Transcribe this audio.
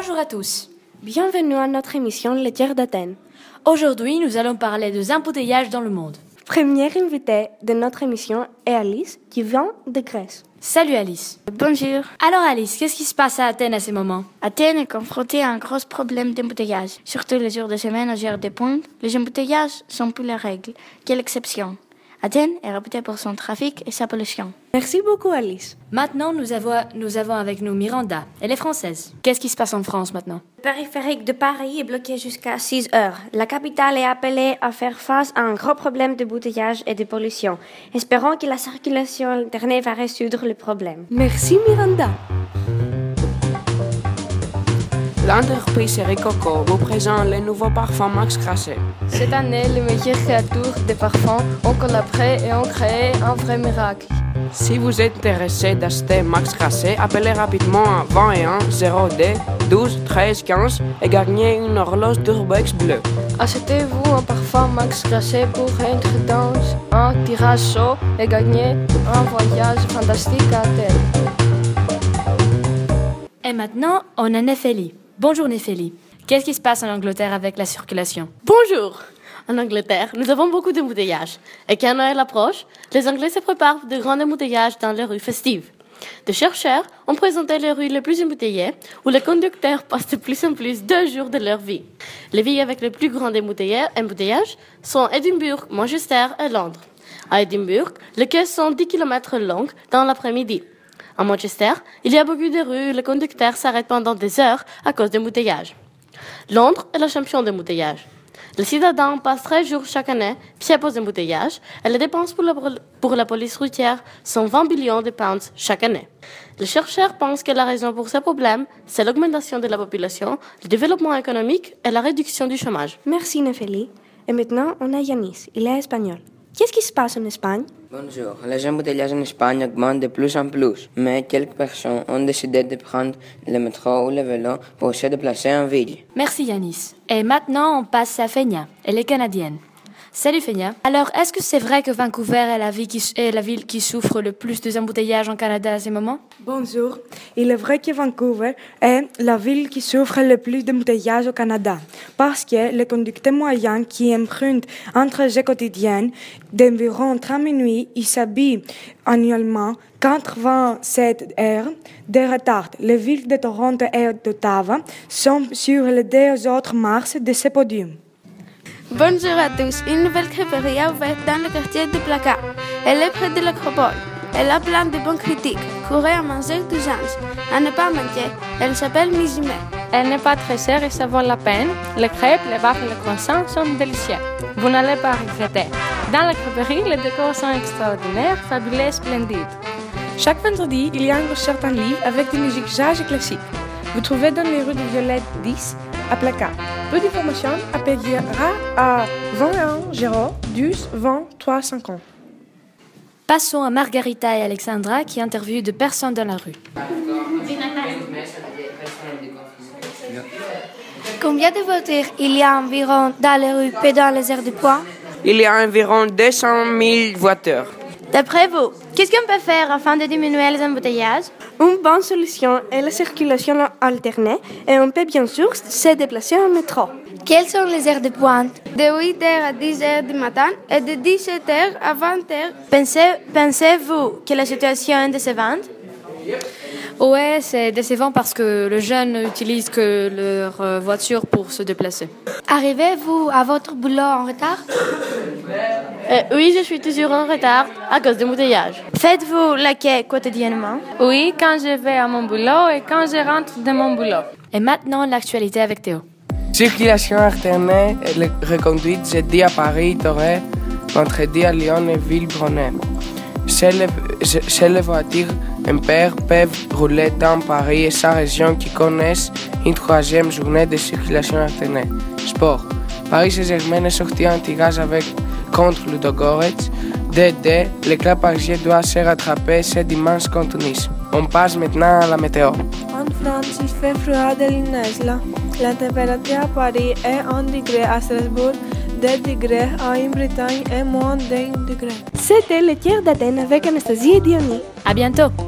Bonjour à tous. Bienvenue à notre émission Laitière d'Athènes. Aujourd'hui, nous allons parler des embouteillages dans le monde. Première invitée de notre émission est Alice, qui vient de Grèce. Salut Alice. Bonjour. Alors Alice, qu'est-ce qui se passe à Athènes à ces moments Athènes est confrontée à un gros problème d'embouteillage. Surtout les jours de semaine aux heures de pointe, les embouteillages sont plus la règle que l'exception. Athènes est réputée pour son trafic et sa pollution. Merci beaucoup Alice. Maintenant, nous avons, nous avons avec nous Miranda. Elle est française. Qu'est-ce qui se passe en France maintenant? Le périphérique de Paris est bloqué jusqu'à 6 heures. La capitale est appelée à faire face à un gros problème de bouteillage et de pollution. Espérons que la circulation alternée va résoudre le problème. Merci Miranda. L'entreprise Ricoco vous présente les nouveaux parfums Max Grasset. Cette année, les meilleurs créateurs de parfums ont collaboré et ont créé un vrai miracle. Si vous êtes intéressé d'acheter Max Grasset, appelez rapidement à 21 02 12 13 15 et gagnez une horloge d'Urbex bleue. Achetez-vous un parfum Max Grasset pour être dans un tirage chaud et gagner un voyage fantastique à Athènes. Et maintenant, on a Néphélie. Bonjour Néphélie. Qu'est-ce qui se passe en Angleterre avec la circulation? Bonjour En Angleterre, nous avons beaucoup d'embouteillages. Et quand Noël approche, les Anglais se préparent de grands embouteillages dans les rues festives. Des chercheurs ont présenté les rues les plus embouteillées où les conducteurs passent de plus en plus deux jours de leur vie. Les villes avec les plus grands embouteillages sont Édimbourg, Manchester et Londres. À Édimbourg, les queues sont 10 km longues dans l'après-midi. À Manchester, il y a beaucoup de rues où les conducteurs s'arrêtent pendant des heures à cause d'embouteillages. Londres est la champion d'embouteillage. Les citadins passent 13 jours chaque année pieds aux embouteillages et les dépenses pour la, police routière sont 20 billions de pounds chaque année. Les chercheurs pensent que la raison pour ce problème, c'est l'augmentation de la population, le développement économique et la réduction du chômage. Merci Néphélie. Et maintenant, on a Yanis. Il est espagnol. Qu'est-ce qui se passe en Espagne? Bonjour. Les embouteillages en Espagne augmentent de plus en plus, mais quelques personnes ont décidé de prendre le métro ou le vélo pour se déplacer en ville. Merci Yanis. Et maintenant, on passe à Fenia. Elle est canadienne. Salut Fenia. Alors, est-ce que c'est vrai que Vancouver est la, ville qui, souffre le plus des embouteillages en Canada à ce moment? Bonjour. Il est vrai que Vancouver est la ville qui souffre le plus d'embouteillages au Canada parce que le conducteur moyen qui emprunte un trajet quotidien d'environ 30 minutes, il s'habille annuellement 87 heures de retard. Les villes de Toronto et d'Ottawa sont sur les deux autres marches de ce podium. Bonjour à tous. Une nouvelle crêperie a ouvert dans le quartier de Placard. Elle est près de l'acropole. Elle a plein de bonnes critiques. Courez à manger tous ans. À ne pas manquer. Elle s'appelle Mizime. Elle n'est pas très chère et ça vaut la peine. Les crêpes, les wafles et les croissants sont délicieux. Vous n'allez pas regretter. Dans la crêperie, les décors sont extraordinaires, fabuleux, splendides. Chaque vendredi, il y a un concert en livre avec des musiques jazz et classiques. Vous trouvez dans les rues de Violette 10 à Placard. Plus d'informations, appelez à 21 0 12 20 3 50. Passons à Margarita et Alexandra qui interviewent de personnes dans la rue. Combien de voitures il y a environ dans les rues et dans les aires de poids Il y a environ 200 000 voitures. D'après vous, qu'est-ce qu'on peut faire afin de diminuer les embouteillages? Une bonne solution est la circulation alternée et on peut bien sûr se déplacer en métro. Quelles sont les heures de pointe? De 8h à 10h du matin et de 17h à 20h. Pensez, pensez-vous que la situation est décevante? Ouais, c'est décevant parce que les jeunes n'utilisent que leur euh, voiture pour se déplacer. Arrivez-vous à votre boulot en retard? Euh, oui, je suis toujours en retard à cause des embouteillages. Faites-vous la quai quotidiennement? Oui, quand je vais à mon boulot et quand je rentre de mon boulot. Et maintenant, l'actualité avec Théo. Circulation alternée et le- reconduite jeudi à Paris, Toré, vendredi à Lyon et Villebronnet. Chez les, chez les voitures impaires peuvent rouler dans Paris et sa région qui connaissent une troisième journée de circulation alternée. Sport. Paris Saint-Germain est sorti en tirage avec contre Ludogorets. DD, le club parisien doit se rattraper ce dimanche contre Nice. On passe maintenant à la météo. En France, il fait froid de la La température à Paris est 1 degré, à Strasbourg 2 degrés, en Bretagne et moins d'un degré. C'était le tiers d'Athènes avec Anastasie et Diony. À bientôt!